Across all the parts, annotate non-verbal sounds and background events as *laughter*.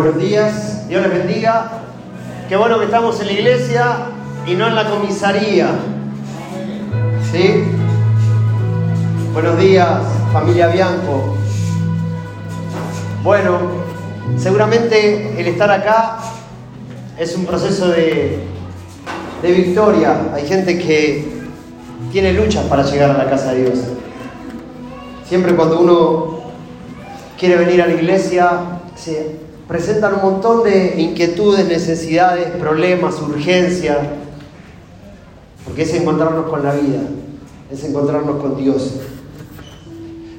Buenos días, Dios les bendiga. Qué bueno que estamos en la iglesia y no en la comisaría. ¿Sí? Buenos días, familia Bianco. Bueno, seguramente el estar acá es un proceso de, de victoria. Hay gente que tiene luchas para llegar a la casa de Dios. Siempre cuando uno quiere venir a la iglesia, se presentan un montón de inquietudes, necesidades, problemas, urgencias, porque es encontrarnos con la vida, es encontrarnos con Dios.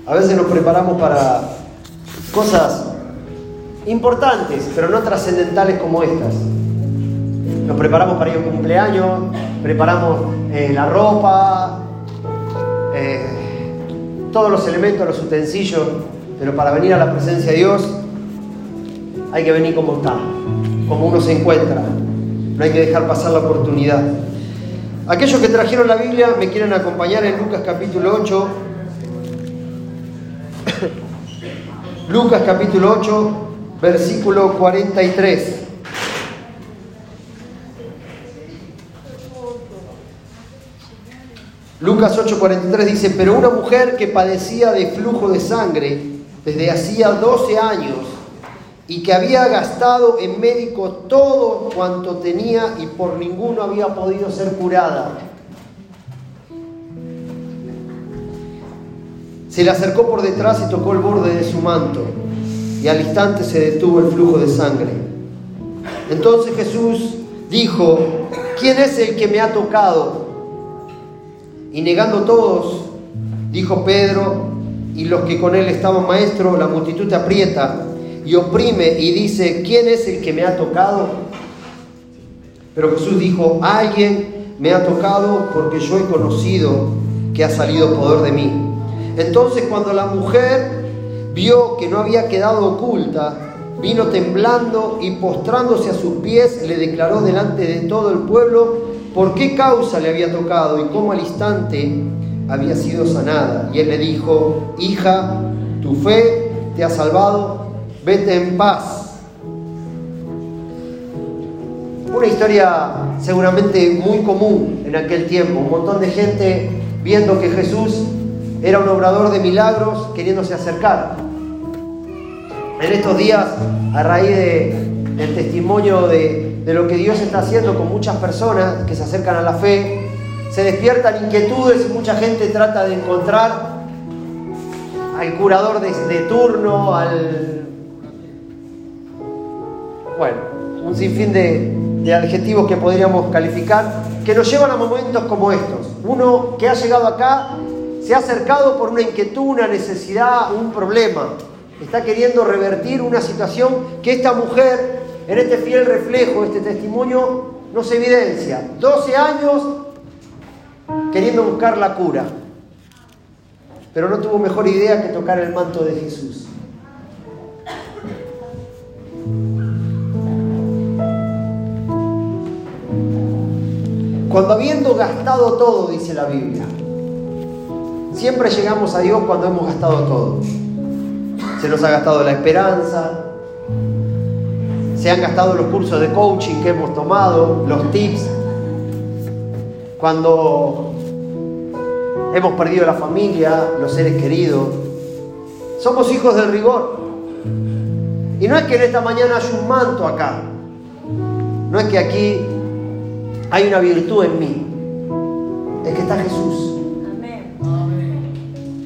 A veces nos preparamos para cosas importantes, pero no trascendentales como estas. Nos preparamos para ir a un cumpleaños, preparamos eh, la ropa, eh, todos los elementos, los utensilios, pero para venir a la presencia de Dios hay que venir como está, como uno se encuentra. No hay que dejar pasar la oportunidad. Aquellos que trajeron la Biblia me quieren acompañar en Lucas capítulo 8. *coughs* Lucas capítulo 8, versículo 43. Lucas 8:43 dice, pero una mujer que padecía de flujo de sangre desde hacía 12 años y que había gastado en médico todo cuanto tenía y por ninguno había podido ser curada. Se le acercó por detrás y tocó el borde de su manto y al instante se detuvo el flujo de sangre. Entonces Jesús dijo, ¿quién es el que me ha tocado? Y negando todos, dijo Pedro y los que con él estaban maestro, la multitud aprieta y oprime y dice, ¿quién es el que me ha tocado? Pero Jesús dijo, alguien me ha tocado porque yo he conocido que ha salido poder de mí. Entonces cuando la mujer vio que no había quedado oculta, vino temblando y postrándose a sus pies le declaró delante de todo el pueblo por qué causa le había tocado y cómo al instante había sido sanada. Y él le dijo, hija, tu fe te ha salvado, vete en paz. Una historia seguramente muy común en aquel tiempo, un montón de gente viendo que Jesús era un obrador de milagros, queriéndose acercar. En estos días, a raíz de, del testimonio de, lo que Dios está haciendo con muchas personas que se acercan a la fe, se despiertan inquietudes y mucha gente trata de encontrar al curador de turno, al... Bueno, un sinfín de, adjetivos que podríamos calificar, que nos llevan a momentos como estos. Uno que ha llegado acá se ha acercado por una inquietud, una necesidad, un problema. Está queriendo revertir una situación que esta mujer, en este fiel reflejo, este testimonio, nos evidencia. 12 años queriendo buscar la cura, pero no tuvo mejor idea que tocar el manto de Jesús. Cuando habiendo gastado todo, dice la Biblia, siempre llegamos a Dios cuando hemos gastado todo. Se nos ha gastado la esperanza, se han gastado los cursos de coaching que hemos tomado, los tips, cuando hemos perdido la familia, los seres queridos. Somos hijos del rigor. Y no es que en esta mañana haya un manto acá, no es que aquí hay una virtud en mí, es que está Jesús.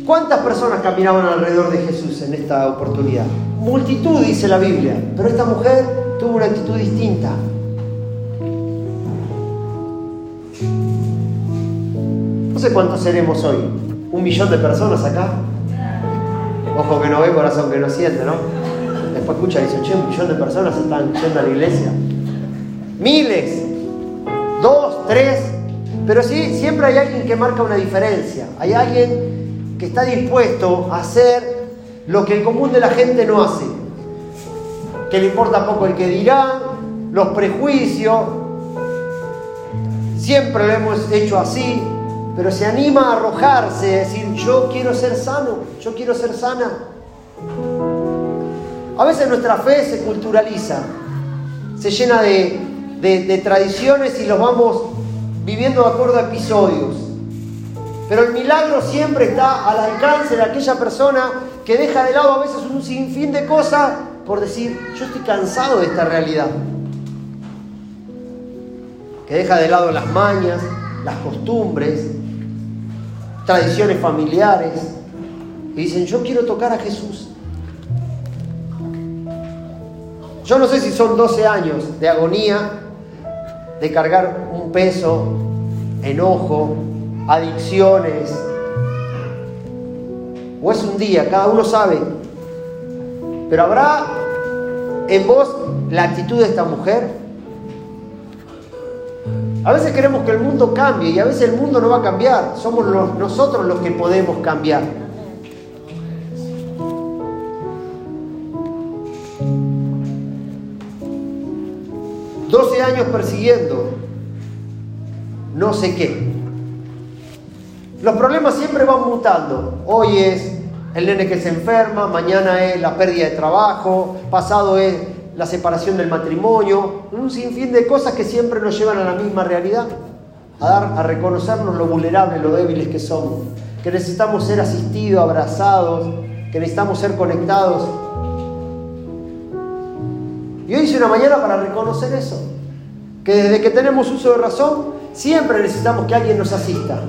¿Cuántas personas caminaban alrededor de Jesús en esta oportunidad? Multitud, dice la Biblia, pero esta mujer tuvo una actitud distinta. No sé cuántos seremos hoy. ¿Un millón de personas acá? Ojo que no ve, corazón que no siente, ¿no? Después escucha y dice, che, un millón de personas están yendo a la iglesia. Miles, dos, tres, pero sí, siempre hay alguien que marca una diferencia. Hay alguien que está dispuesto a hacer lo que el común de la gente no hace. Que le importa poco el que dirán, los prejuicios. Siempre lo hemos hecho así, pero se anima a arrojarse, a decir, yo quiero ser sano, yo quiero ser sana. A veces nuestra fe se culturaliza, se llena de, de tradiciones y los vamos viviendo de acuerdo a episodios. Pero el milagro siempre está al alcance de aquella persona que deja de lado a veces un sinfín de cosas por decir, yo estoy cansado de esta realidad. Que deja de lado las mañas, las costumbres, tradiciones familiares. Y dicen, yo quiero tocar a Jesús. Yo no sé si son 12 años de agonía, de cargar un peso, enojo, adicciones, o es un día, cada uno sabe. Pero habrá en vos la actitud de esta mujer. A veces queremos que el mundo cambie y a veces el mundo no va a cambiar. Somos nosotros los que podemos cambiar. Años persiguiendo no sé qué. Los problemas siempre van mutando. Hoy es el nene que se enferma, mañana es la pérdida de trabajo, pasado es la separación del matrimonio, un sinfín de cosas que siempre nos llevan a la misma realidad, a dar, a reconocernos lo vulnerables, lo débiles que somos, que necesitamos ser asistidos, abrazados, que necesitamos ser conectados. Y hoy hice una mañana para reconocer eso, que desde que tenemos uso de razón, siempre necesitamos que alguien nos asista.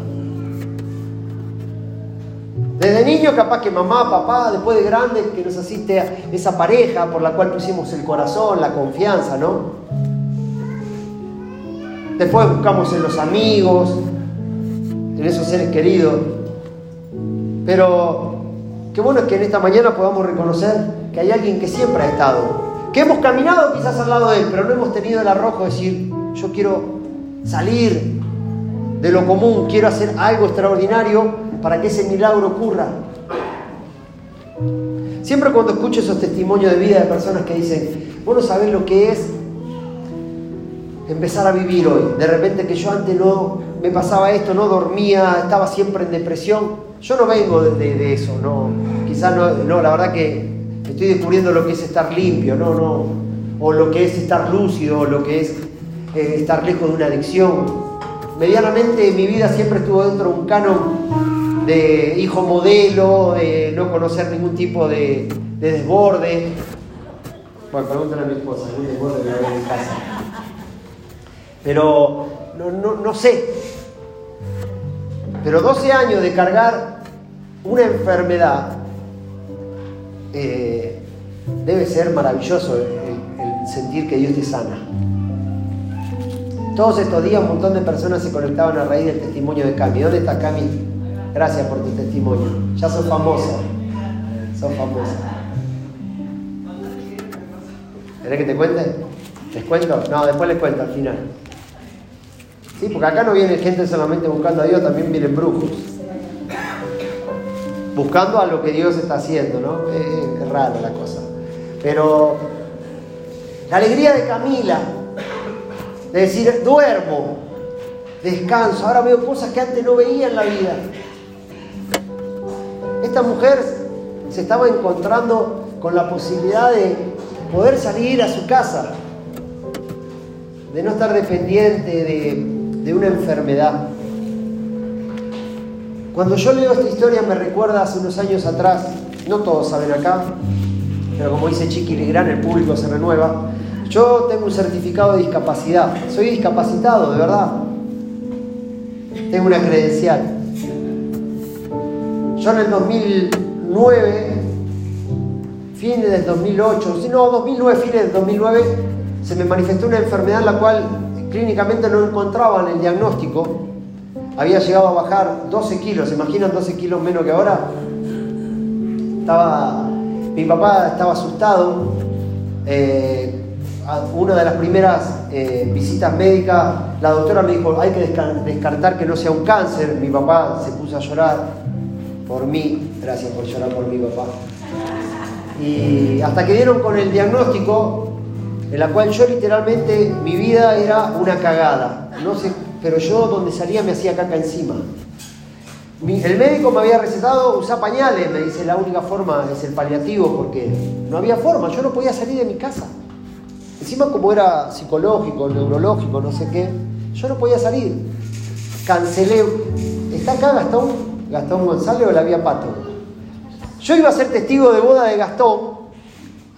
Desde niño capaz que mamá, papá, después de grande que nos asiste esa pareja por la cual pusimos el corazón, la confianza, ¿no? Después buscamos en los amigos, en esos seres queridos. Pero qué bueno es que en esta mañana podamos reconocer que hay alguien que siempre ha estado, que hemos caminado quizás al lado de él, pero no hemos tenido el arrojo de decir, yo quiero salir de lo común, quiero hacer algo extraordinario para que ese milagro ocurra. Siempre cuando escucho esos testimonios de vida de personas que dicen, vos no sabés lo que es empezar a vivir hoy. De repente que yo antes no me pasaba esto, no dormía, estaba siempre en depresión. Yo no vengo de, eso, no. Quizás no, no, la verdad que estoy descubriendo lo que es estar limpio, no, no. O lo que es estar lúcido, o lo que es eh, estar lejos de una adicción. Medianamente mi vida siempre estuvo dentro de un canon de hijo modelo, de no conocer ningún tipo de, desborde. Bueno, pregúntale a mi esposa, algún desborde que hay en casa. Pero no, sé. Pero 12 años de cargar una enfermedad eh, debe ser maravilloso el, sentir que Dios te sana. Todos estos días un montón de personas se conectaban a raíz del testimonio de Cami. ¿Dónde está Cami? Gracias por tu testimonio. Ya sos famosa. Sos famosa. ¿Querés que te cuente? ¿Les cuento? No, después les cuento al final. Sí, porque acá no viene gente solamente buscando a Dios, también vienen brujos. Buscando a lo que Dios está haciendo, ¿no? Es, es raro la cosa. Pero la alegría de Camila, de decir, duermo, descanso, ahora veo cosas que antes no veía en la vida. Esta mujer se estaba encontrando con la posibilidad de poder salir a su casa, de no estar dependiente de, una enfermedad. Cuando yo leo esta historia me recuerda hace unos años atrás, no todos saben acá, pero como dice Chiqui Ligrán, el público se renueva. Yo tengo un certificado de discapacidad, soy discapacitado, de verdad. Tengo una credencial. Yo en el 2009, fines del 2008, si no, 2009, fines del 2009, se me manifestó una enfermedad en la cual clínicamente no encontraban el diagnóstico. Había llegado a bajar 12 kilos, ¿se imaginan 12 kilos menos que ahora? Estaba, mi papá estaba asustado. Eh, una de las primeras eh, visitas médicas, la doctora me dijo, hay que descartar que no sea un cáncer. Mi papá se puso a llorar por mí, gracias por llorar por mi papá. Y hasta que dieron con el diagnóstico, en la cual yo literalmente, mi vida era una cagada. No sé, pero yo donde salía me hacía caca encima. el médico me había recetado usar pañales, me dice, la única forma es el paliativo, porque no había forma, yo no podía salir de mi casa. Encima como era psicológico, neurológico, no sé qué, yo no podía salir. Cancelé. ¿Está acá Gastón? ¿Gastón González o la vía Pato? Yo iba a ser testigo de boda de Gastón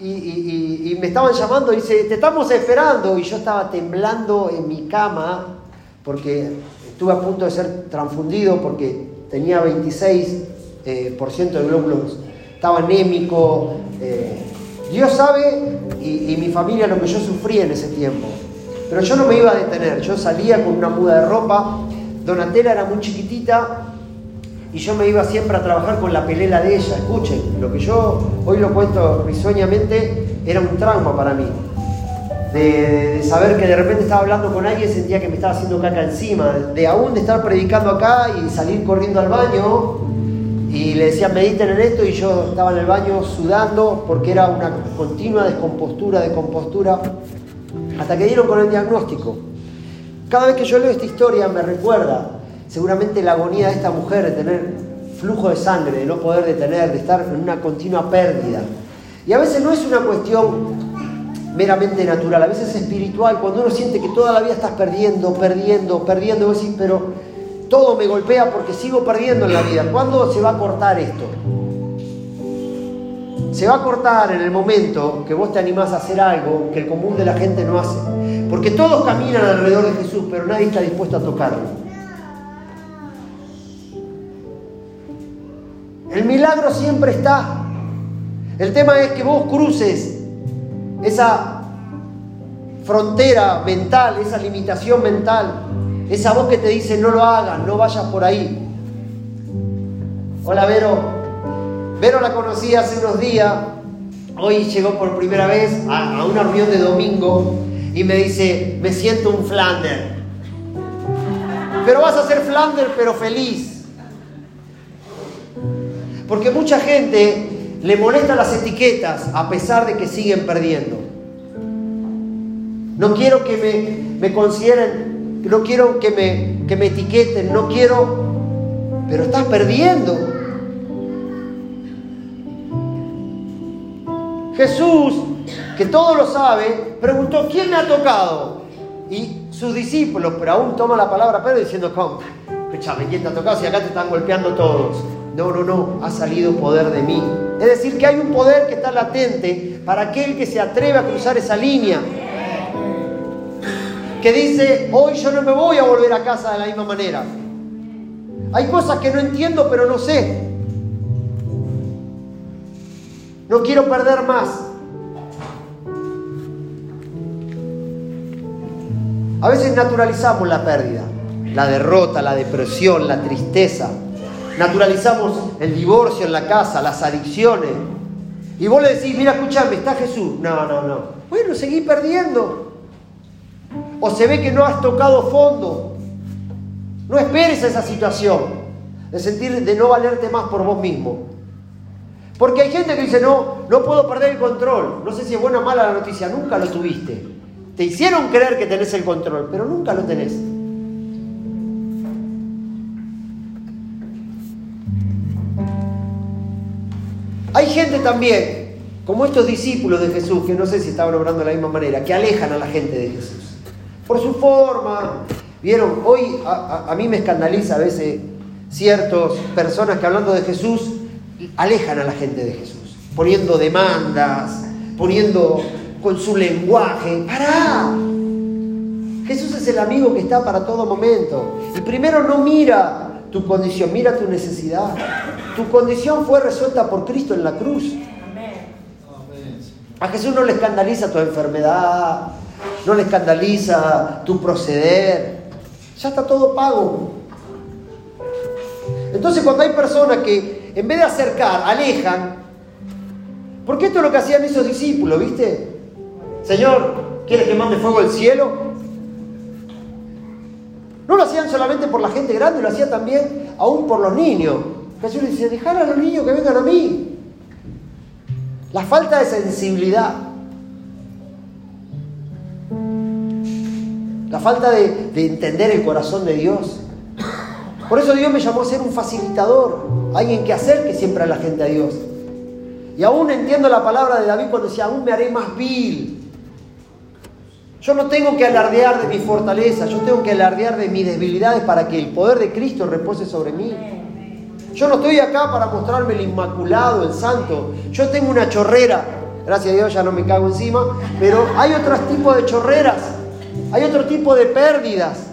y, me estaban llamando y dice, te estamos esperando. Y yo estaba temblando en mi cama porque estuve a punto de ser transfundido porque tenía 26% eh, de glóbulos, estaba anémico. Eh, Dios sabe y, mi familia lo que yo sufrí en ese tiempo. Pero yo no me iba a detener, yo salía con una muda de ropa, Donatella era muy chiquitita y yo me iba siempre a trabajar con la pelela de ella. Escuchen, lo que yo hoy lo cuento risueñamente era un trauma para mí. De, saber que de repente estaba hablando con alguien, sentía que me estaba haciendo caca encima, de aún de estar predicando acá y salir corriendo al baño y le decían mediten en esto y yo estaba en el baño sudando porque era una continua descompostura, de compostura, hasta que dieron con el diagnóstico. Cada vez que yo leo esta historia me recuerda seguramente la agonía de esta mujer de tener flujo de sangre, de no poder detener, de estar en una continua pérdida. Y a veces no es una cuestión meramente natural, a veces es espiritual, cuando uno siente que toda la vida estás perdiendo, perdiendo, perdiendo, vos pero todo me golpea porque sigo perdiendo en la vida. ¿Cuándo se va a cortar esto? Se va a cortar en el momento que vos te animás a hacer algo que el común de la gente no hace. Porque todos caminan alrededor de Jesús, pero nadie está dispuesto a tocarlo. El milagro siempre está. El tema es que vos cruces esa frontera mental, esa limitación mental esa voz que te dice no lo hagas, no vayas por ahí. Hola Vero. Vero la conocí hace unos días. Hoy llegó por primera vez a, una reunión de domingo y me dice, me siento un Flander. Pero vas a ser Flander pero feliz. Porque mucha gente le molesta las etiquetas a pesar de que siguen perdiendo. No quiero que me, me consideren no quiero que me, que me etiqueten, no quiero, pero estás perdiendo. Jesús, que todo lo sabe, preguntó, ¿quién me ha tocado? Y sus discípulos, pero aún toma la palabra Pedro diciendo, ¿cómo? ¿quién te ha tocado si acá te están golpeando todos? No, no, no, ha salido poder de mí. Es decir, que hay un poder que está latente para aquel que se atreve a cruzar esa línea que dice, hoy yo no me voy a volver a casa de la misma manera. Hay cosas que no entiendo, pero no sé. No quiero perder más. A veces naturalizamos la pérdida, la derrota, la depresión, la tristeza. Naturalizamos el divorcio en la casa, las adicciones. Y vos le decís, mira, escúchame, está Jesús. No, no, no. Bueno, seguí perdiendo. O se ve que no has tocado fondo. No esperes esa situación de sentir de no valerte más por vos mismo. Porque hay gente que dice, no, no puedo perder el control. No sé si es buena o mala la noticia, nunca lo tuviste. Te hicieron creer que tenés el control, pero nunca lo tenés. Hay gente también, como estos discípulos de Jesús, que no sé si estaban obrando de la misma manera, que alejan a la gente de Jesús por su forma. Vieron, hoy a, mí me escandaliza a veces ciertas personas que hablando de Jesús alejan a la gente de Jesús, poniendo demandas, poniendo con su lenguaje. ¡Para! Jesús es el amigo que está para todo momento. Y primero no mira tu condición, mira tu necesidad. Tu condición fue resuelta por Cristo en la cruz. A Jesús no le escandaliza tu enfermedad, no le escandaliza tu proceder. Ya está todo pago. Entonces cuando hay personas que en vez de acercar, alejan, porque esto es lo que hacían esos discípulos, ¿viste? Señor, ¿quieres que mande fuego al cielo? No lo hacían solamente por la gente grande, lo hacían también aún por los niños. Jesús le dice, dejar a los niños que vengan a mí. La falta de sensibilidad. La falta de, entender el corazón de Dios. Por eso Dios me llamó a ser un facilitador, alguien que acerque siempre a la gente a Dios. Y aún entiendo la palabra de David cuando decía, aún me haré más vil. Yo no tengo que alardear de mi fortaleza, yo tengo que alardear de mis debilidades para que el poder de Cristo repose sobre mí. Yo no estoy acá para mostrarme el inmaculado, el santo. Yo tengo una chorrera, gracias a Dios ya no me cago encima, pero hay otros tipos de chorreras, hay otro tipo de pérdidas.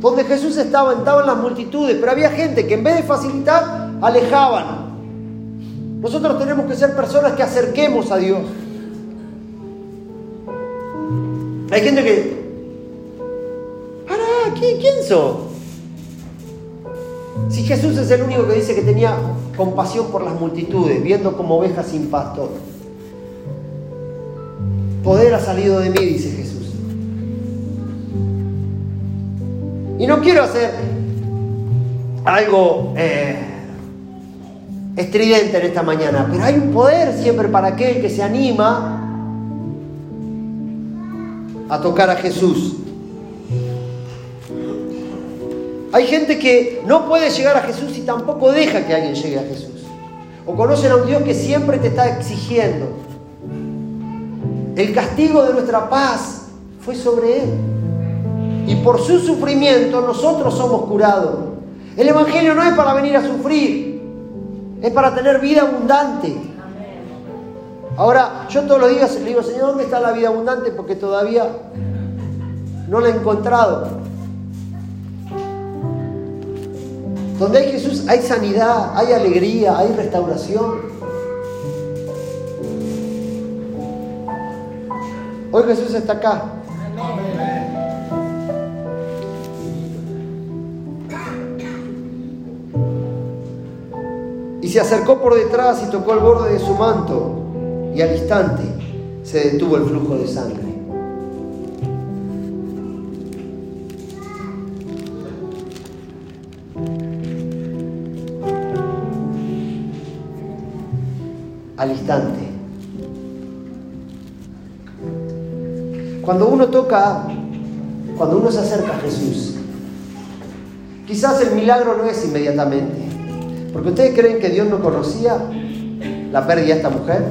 Donde Jesús estaba, estaban las multitudes, pero había gente que en vez de facilitar, alejaban. Nosotros tenemos que ser personas que acerquemos a Dios. Hay gente que. ¿Quién, quién? Si Jesús es el único que dice que tenía compasión por las multitudes, viendo como ovejas sin pastor. Poder ha salido de mí, dice Jesús. Y no quiero hacer algo eh, estridente en esta mañana, pero hay un poder siempre para aquel que se anima a tocar a Jesús. Hay gente que no puede llegar a Jesús y tampoco deja que alguien llegue a Jesús. O conocen a un Dios que siempre te está exigiendo. El castigo de nuestra paz fue sobre Él. Y por su sufrimiento nosotros somos curados. El Evangelio no es para venir a sufrir, es para tener vida abundante. Ahora, yo todos los días le digo, Señor, ¿dónde está la vida abundante? Porque todavía no la he encontrado. Donde hay Jesús hay sanidad, hay alegría, hay restauración. Hoy Jesús está acá. Y se acercó por detrás y tocó el borde de su manto. Y al instante se detuvo el flujo de sangre. Al instante. Cuando uno toca, cuando uno se acerca a Jesús, quizás el milagro no es inmediatamente. Porque ustedes creen que Dios no conocía la pérdida de esta mujer.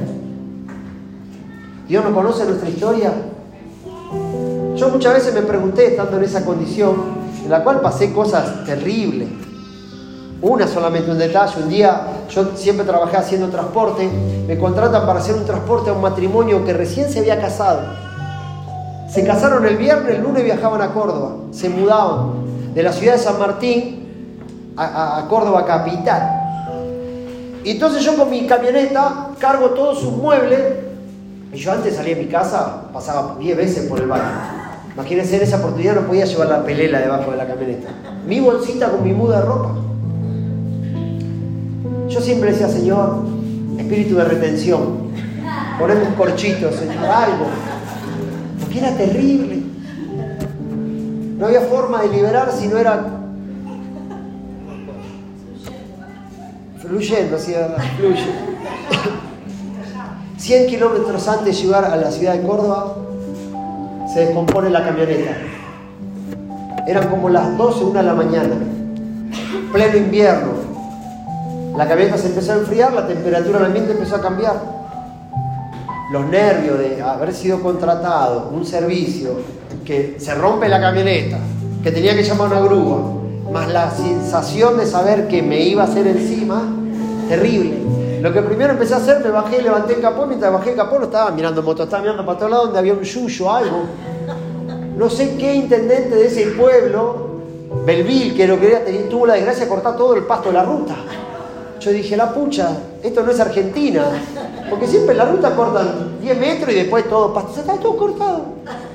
Dios no conoce nuestra historia. Yo muchas veces me pregunté, estando en esa condición, en la cual pasé cosas terribles, una solamente, un detalle. Un día yo siempre trabajé haciendo transporte. Me contratan para hacer un transporte a un matrimonio que recién se había casado. Se casaron el viernes, el lunes viajaban a Córdoba. Se mudaban de la ciudad de San Martín a, Córdoba capital. Y entonces yo con mi camioneta cargo todos sus muebles. Y yo antes salía de mi casa, pasaba 10 veces por el baño. Imagínense, en esa oportunidad no podía llevar la pelela debajo de la camioneta. Mi bolsita con mi muda de ropa. Yo siempre decía, Señor, espíritu de retención, ponemos corchitos, Señor, algo. Porque era terrible. No había forma de liberar si no era fluyendo, así fluye. *coughs* 100 kilómetros antes de llegar a la ciudad de Córdoba, se descompone la camioneta. Eran como las 12, 1 de la mañana, pleno invierno, la camioneta se empezó a enfriar, la temperatura del ambiente empezó a cambiar. Los nervios de haber sido contratado, un servicio, que se rompe la camioneta, que tenía que llamar a una grúa, más la sensación de saber que me iba a hacer encima, terrible. Lo que primero empecé a hacer, me bajé, levanté el capó, mientras bajé el capó no estaba mirando moto, estaba mirando para todos lados donde había un yuyo, algo. No sé qué intendente de ese pueblo, Belville, que lo quería, tuvo la desgracia de cortar todo el pasto de la ruta. Yo dije, la pucha, esto no es Argentina. Porque siempre la ruta cortan 10 metros y después todo pasto. Está todo cortado.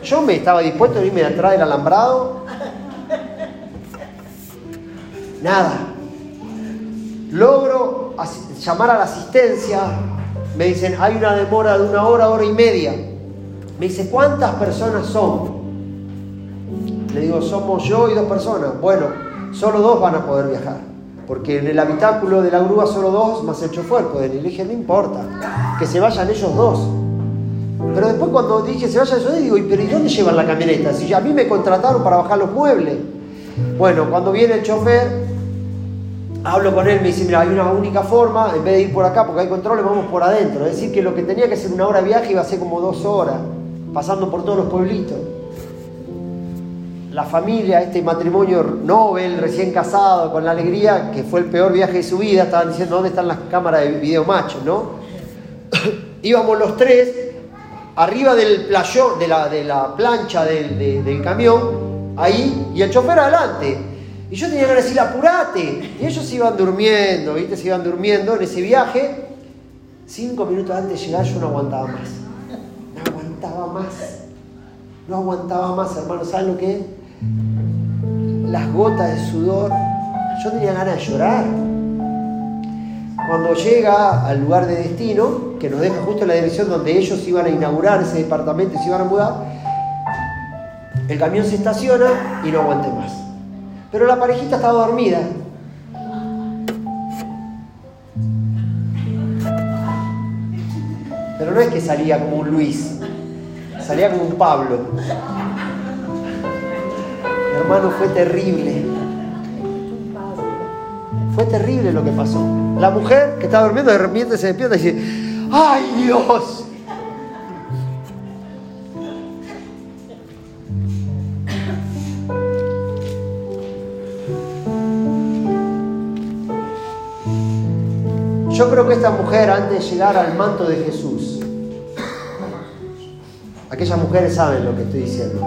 Yo me estaba dispuesto a irme atrás del alambrado. Nada. Logro llamar a la asistencia. Me dicen, hay una demora de una hora, hora y media. Me dice, ¿cuántas personas son? Le digo, somos yo y dos personas. Bueno, solo dos van a poder viajar porque en el habitáculo de la grúa solo dos más el chofer pueden ir. Dije, no importa, que se vayan ellos dos. Pero después cuando dije se vayan ellos digo, ¿y pero ¿y dónde llevan la camioneta? Si a mí me contrataron para bajar los muebles. Bueno, cuando viene el chofer, hablo con él, me dice, mira, hay una única forma, en vez de ir por acá porque hay controles, vamos por adentro. Es decir, que lo que tenía que ser una hora de viaje iba a ser como dos horas, pasando por todos los pueblitos. La familia, este matrimonio Nobel, recién casado, con la alegría, que fue el peor viaje de su vida, estaban diciendo, ¿dónde están las cámaras de video macho, no? *coughs* Íbamos los tres arriba del playón, de la, de la plancha del, camión, ahí, y el chofer adelante. Y yo tenía de decir, apurate. Y ellos se iban durmiendo, ¿viste? Se iban durmiendo en ese viaje. Cinco minutos antes de llegar yo no aguantaba más. No aguantaba más. No aguantaba más, hermano. ¿Saben lo que es? Las gotas de sudor. Yo tenía ganas de llorar. Cuando llega al lugar de destino, que nos deja justo en la dirección donde ellos iban a inaugurar ese departamento y se iban a mudar, el camión se estaciona y no aguanté más. Pero la parejita estaba dormida. Pero no es que salía como un Luis, salía como un Pablo. Hermano, fue terrible. Fue terrible lo que pasó. La mujer que estaba durmiendo de repente se despierta y dice, ¡ay Dios! Yo creo que esta mujer, antes de llegar al manto de Jesús, aquellas mujeres saben lo que estoy diciendo,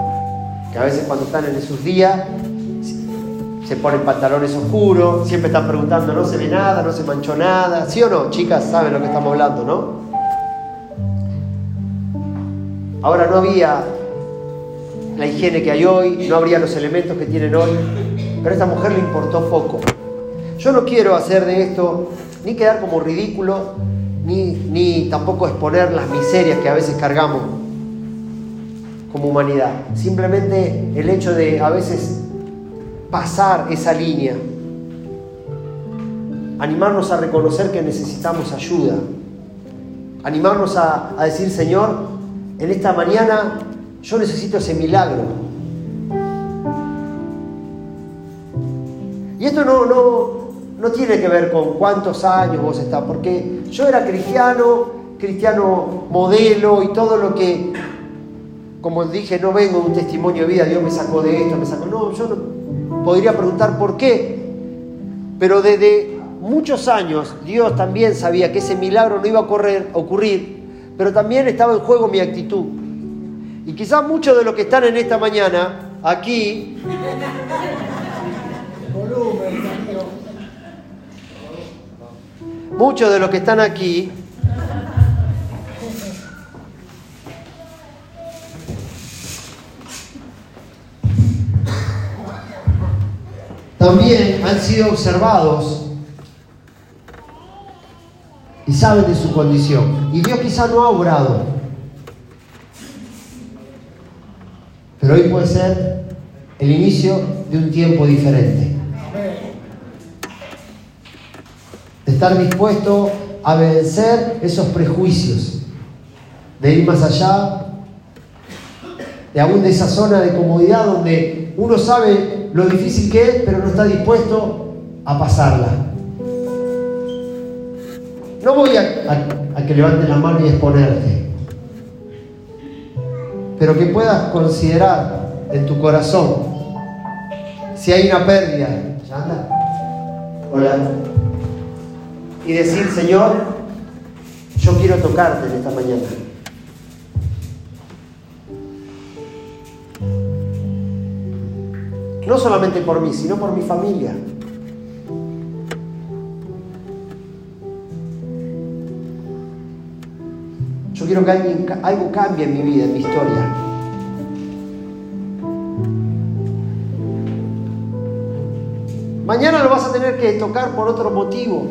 que a veces cuando están en esos días se ponen pantalones oscuros, siempre están preguntando, no se ve nada, no se manchó nada, ¿sí o no? Chicas, saben lo que estamos hablando, ¿no? Ahora no había la higiene que hay hoy, no habría los elementos que tienen hoy, pero a esta mujer le importó poco. Yo no quiero hacer de esto ni quedar como ridículo, ni, ni tampoco exponer las miserias que a veces cargamos como humanidad. Simplemente el hecho de a veces pasar esa línea, animarnos a reconocer que necesitamos ayuda, animarnos a, decir, Señor, en esta mañana yo necesito ese milagro. Y esto no, no, no tiene que ver con cuántos años vos estás, porque yo era cristiano, cristiano modelo y todo lo que, como dije, no vengo de un testimonio de vida, Dios me sacó de esto, me sacó. No, yo no podría preguntar por qué, pero desde muchos años Dios también sabía que ese milagro no iba a ocurrir, pero también estaba en juego mi actitud. Y quizás muchos de los que están en esta mañana aquí muchos de los que están aquí también han sido observados y saben de su condición. Y Dios quizá no ha obrado. Pero hoy puede ser el inicio de un tiempo diferente. estar dispuesto a vencer esos prejuicios, de ir más allá, de aún de esa zona de comodidad donde uno sabe lo difícil que es, pero no está dispuesto a pasarla. No voy a, que levantes la mano y exponerte, pero que puedas considerar en tu corazón si hay una pérdida. Hola y decir, Señor, yo quiero tocarte en esta mañana. No solamente por mí, sino por mi familia. Yo quiero que algo cambie en mi vida, en mi historia. Mañana lo vas a tener que tocar por otro motivo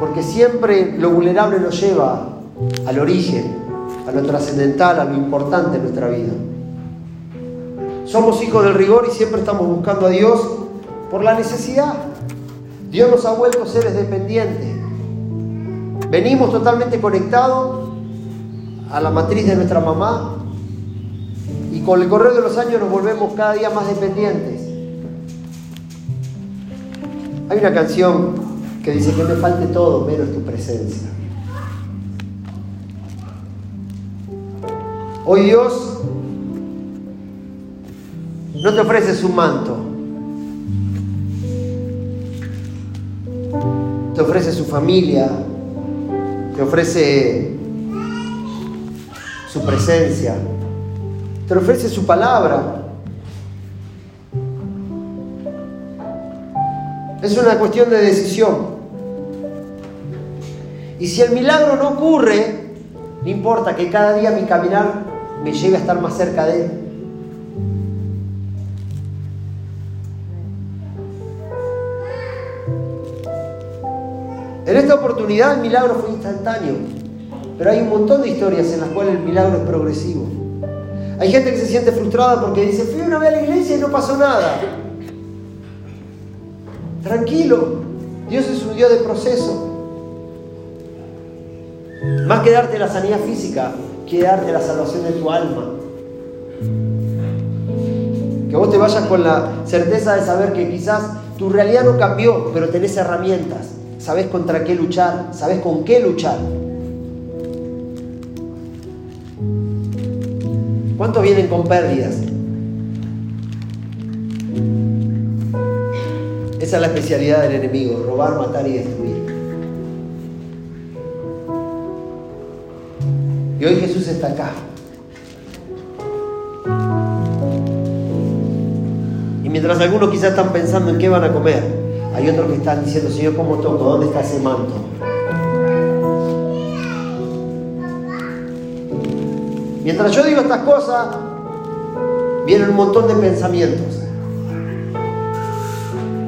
porque siempre lo vulnerable nos lleva al origen, a lo trascendental, a lo importante en nuestra vida. Somos hijos del rigor y siempre estamos buscando a Dios por la necesidad. Dios nos ha vuelto seres dependientes. Venimos totalmente conectados a la matriz de nuestra mamá y con el correr de los años nos volvemos cada día más dependientes. Hay una canción que dice que me falte todo menos tu presencia. Hoy Dios no te ofrece su manto, te ofrece su familia, te ofrece su presencia, te ofrece su palabra. Es una cuestión de decisión. Y si el milagro no ocurre, no importa que cada día mi caminar me lleve a estar más cerca de Él. En esta oportunidad el milagro fue instantáneo, pero hay un montón de historias en las cuales el milagro es progresivo. Hay gente que se siente frustrada porque dice, fui una vez a la iglesia y no pasó nada. Tranquilo, Dios es un Dios de proceso. Más que darte la sanidad física, quiere darte la salvación de tu alma. Que vos te vayas con la certeza de saber que quizás tu realidad no cambió, pero tenés herramientas. Sabés contra qué luchar, sabés con qué luchar. ¿Cuántos vienen con pérdidas? Esa es la especialidad del enemigo, robar, matar y destruir. Y hoy Jesús está acá. Y mientras algunos quizás están pensando en qué van a comer, hay otros que están diciendo, Señor, ¿cómo toco? ¿Dónde está ese manto? Mientras yo digo estas cosas, vienen un montón de pensamientos.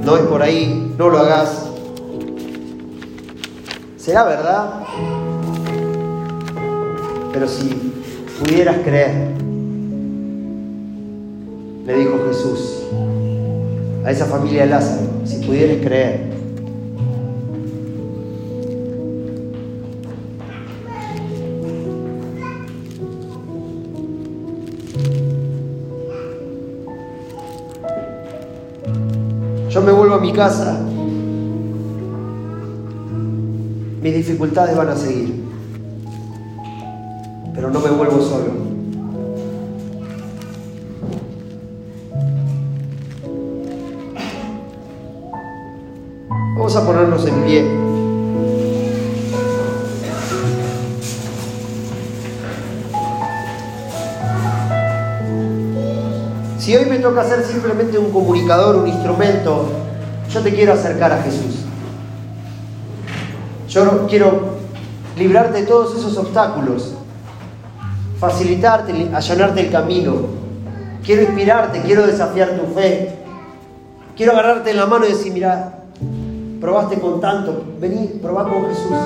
No es por ahí, no lo hagas. ¿Será verdad? Pero si pudieras creer, le dijo Jesús a esa familia de Lázaro, pudieras creer, yo me vuelvo a mi casa, mis dificultades van a seguir. Pero no me vuelvo solo. En pie. Si hoy me toca ser simplemente un comunicador, un instrumento, yo te quiero acercar a Jesús. Yo quiero librarte de todos esos obstáculos facilitarte, allanarte el camino. Quiero inspirarte, quiero desafiar tu fe. Quiero agarrarte en la mano y decir, mira, probaste con tanto, vení, probá con Jesús.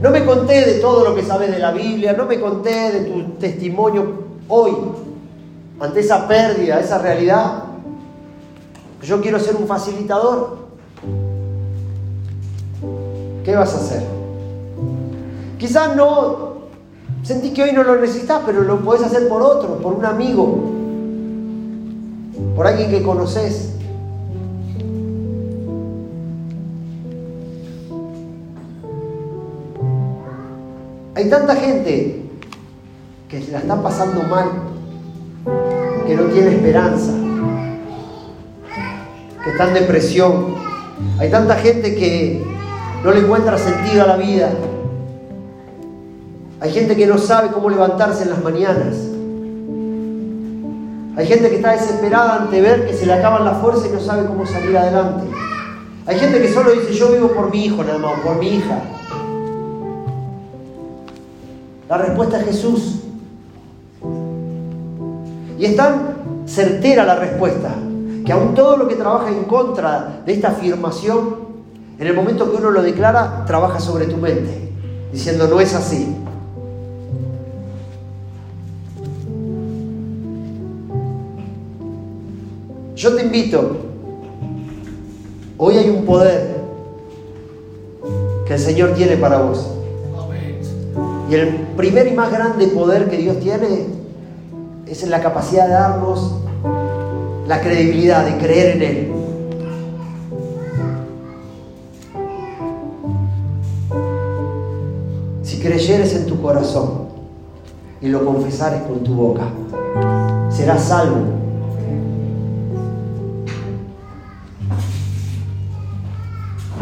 No me conté de todo lo que sabes de la Biblia, no me conté de tu testimonio hoy, ante esa pérdida, esa realidad. Yo quiero ser un facilitador. ¿Qué vas a hacer? Quizás no Sentí que hoy no lo necesitas, pero lo puedes hacer por otro, por un amigo, por alguien que conoces. Hay tanta gente que se la está pasando mal, que no tiene esperanza, que está en depresión. Hay tanta gente que no le encuentra sentido a la vida, hay gente que no sabe cómo levantarse en las mañanas. Hay gente que está desesperada ante ver que se le acaban las fuerzas y no sabe cómo salir adelante. Hay gente que solo dice, yo vivo por mi hijo nada más, por mi hija. La respuesta es Jesús. Y es tan certera la respuesta, que aún todo lo que trabaja en contra de esta afirmación, en el momento que uno lo declara, trabaja sobre tu mente, diciendo, no es así. Yo te invito, hoy hay un poder que el Señor tiene para vos. Y el primer y más grande poder que Dios tiene es la capacidad de darnos la credibilidad de creer en Él. Si creyeres en tu corazón y lo confesares con tu boca, serás salvo.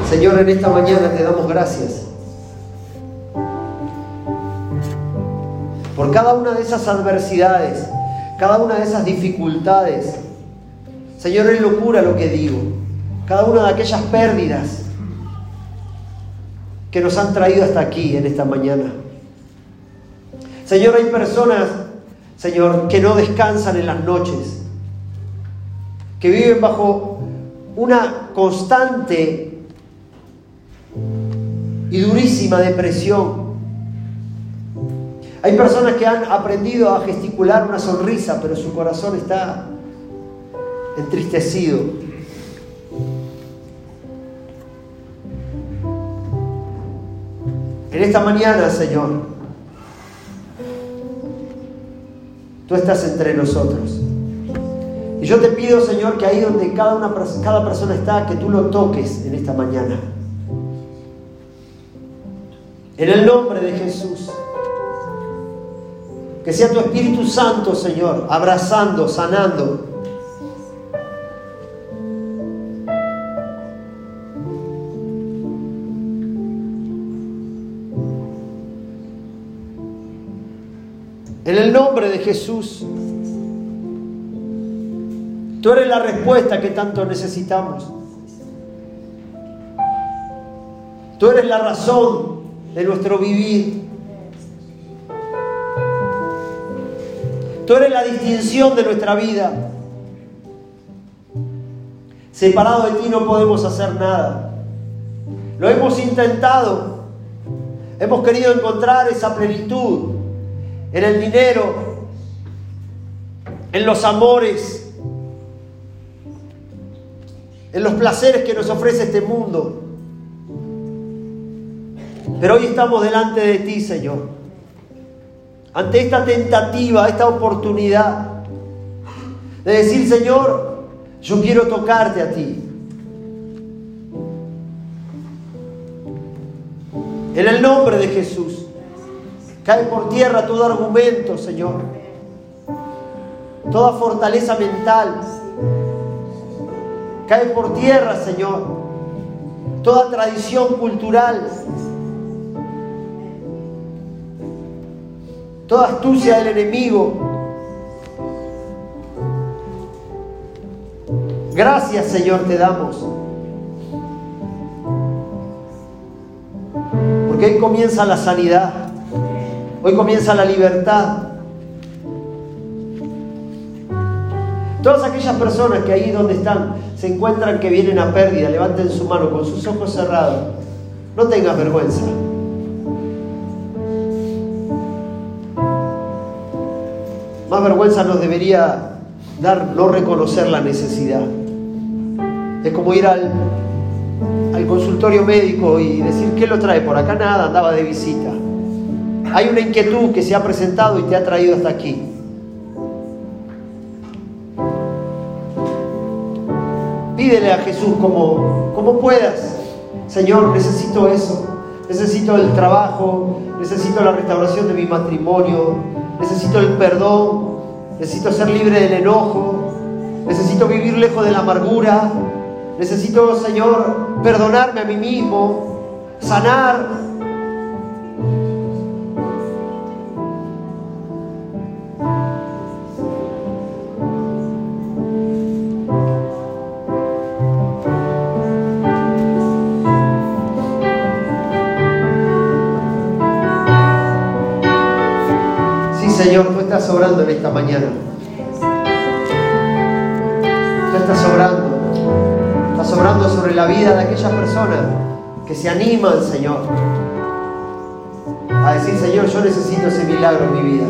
Señor, en esta mañana te damos gracias cada una de esas adversidades, cada una de esas dificultades. Señor, es locura lo que digo. Cada una de aquellas pérdidas que nos han traído hasta aquí en esta mañana. Señor, hay personas, Señor, que no descansan en las noches, que viven bajo una constante y durísima depresión, hay personas que han aprendido a gesticular una sonrisa, pero su corazón está entristecido. En esta mañana, Señor, tú estás entre nosotros. Y yo te pido, Señor, que ahí donde cada, una, cada persona está, que tú lo toques en esta mañana. En el nombre de Jesús. Que sea tu Espíritu Santo, Señor, abrazando, sanando. En el nombre de Jesús. Tú eres la respuesta que tanto necesitamos. Tú eres la razón de nuestro vivir. Tú eres la distinción de nuestra vida. Separado de ti no podemos hacer nada. Lo hemos intentado. Hemos querido encontrar esa plenitud en el dinero, en los amores, en los placeres que nos ofrece este mundo. Pero hoy estamos delante de ti, Señor ante esta tentativa, esta oportunidad de decir, Señor, yo quiero tocarte a ti. En el nombre de Jesús, cae por tierra todo argumento, Señor, toda fortaleza mental. Cae por tierra, Señor, toda tradición cultural, toda astucia del enemigo. Gracias Señor te damos. Porque hoy comienza la sanidad. Hoy comienza la libertad. Todas aquellas personas que ahí donde están se encuentran que vienen a pérdida, levanten su mano con sus ojos cerrados. No tengas vergüenza. Más vergüenza nos debería dar no reconocer la necesidad. Es como ir al, al consultorio médico y decir, ¿qué lo trae? Por acá nada, andaba de visita. Hay una inquietud que se ha presentado y te ha traído hasta aquí. Pídele a Jesús como, como puedas. Señor, necesito eso. Necesito el trabajo, necesito la restauración de mi matrimonio, necesito el perdón, necesito ser libre del enojo, necesito vivir lejos de la amargura, necesito, Señor, perdonarme a mí mismo, sanar estás obrando en esta mañana. Tú estás obrando. Estás obrando sobre la vida de aquellas personas que se animan, Señor, a decir, Señor, yo necesito ese milagro en mi vida.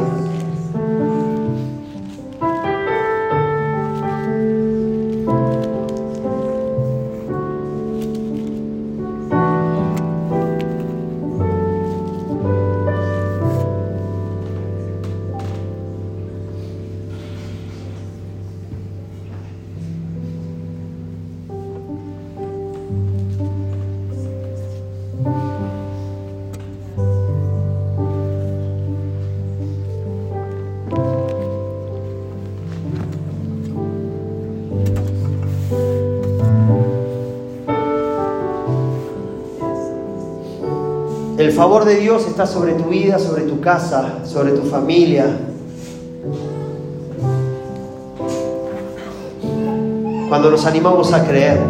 El favor de Dios está sobre tu vida, sobre tu casa, sobre tu familia. Cuando nos animamos a creer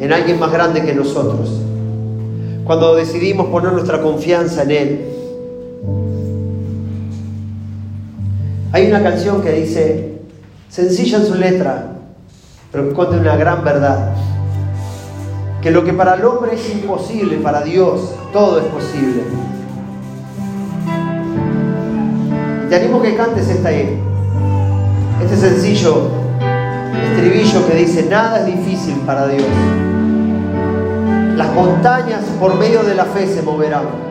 en alguien más grande que nosotros. Cuando decidimos poner nuestra confianza en Él. Hay una canción que dice, sencilla en su letra, pero que cuenta una gran verdad. Que lo que para el hombre es imposible, para Dios todo es posible. te animo que cantes esta, este sencillo estribillo que dice, nada es difícil para Dios. Las montañas por medio de la fe se moverán.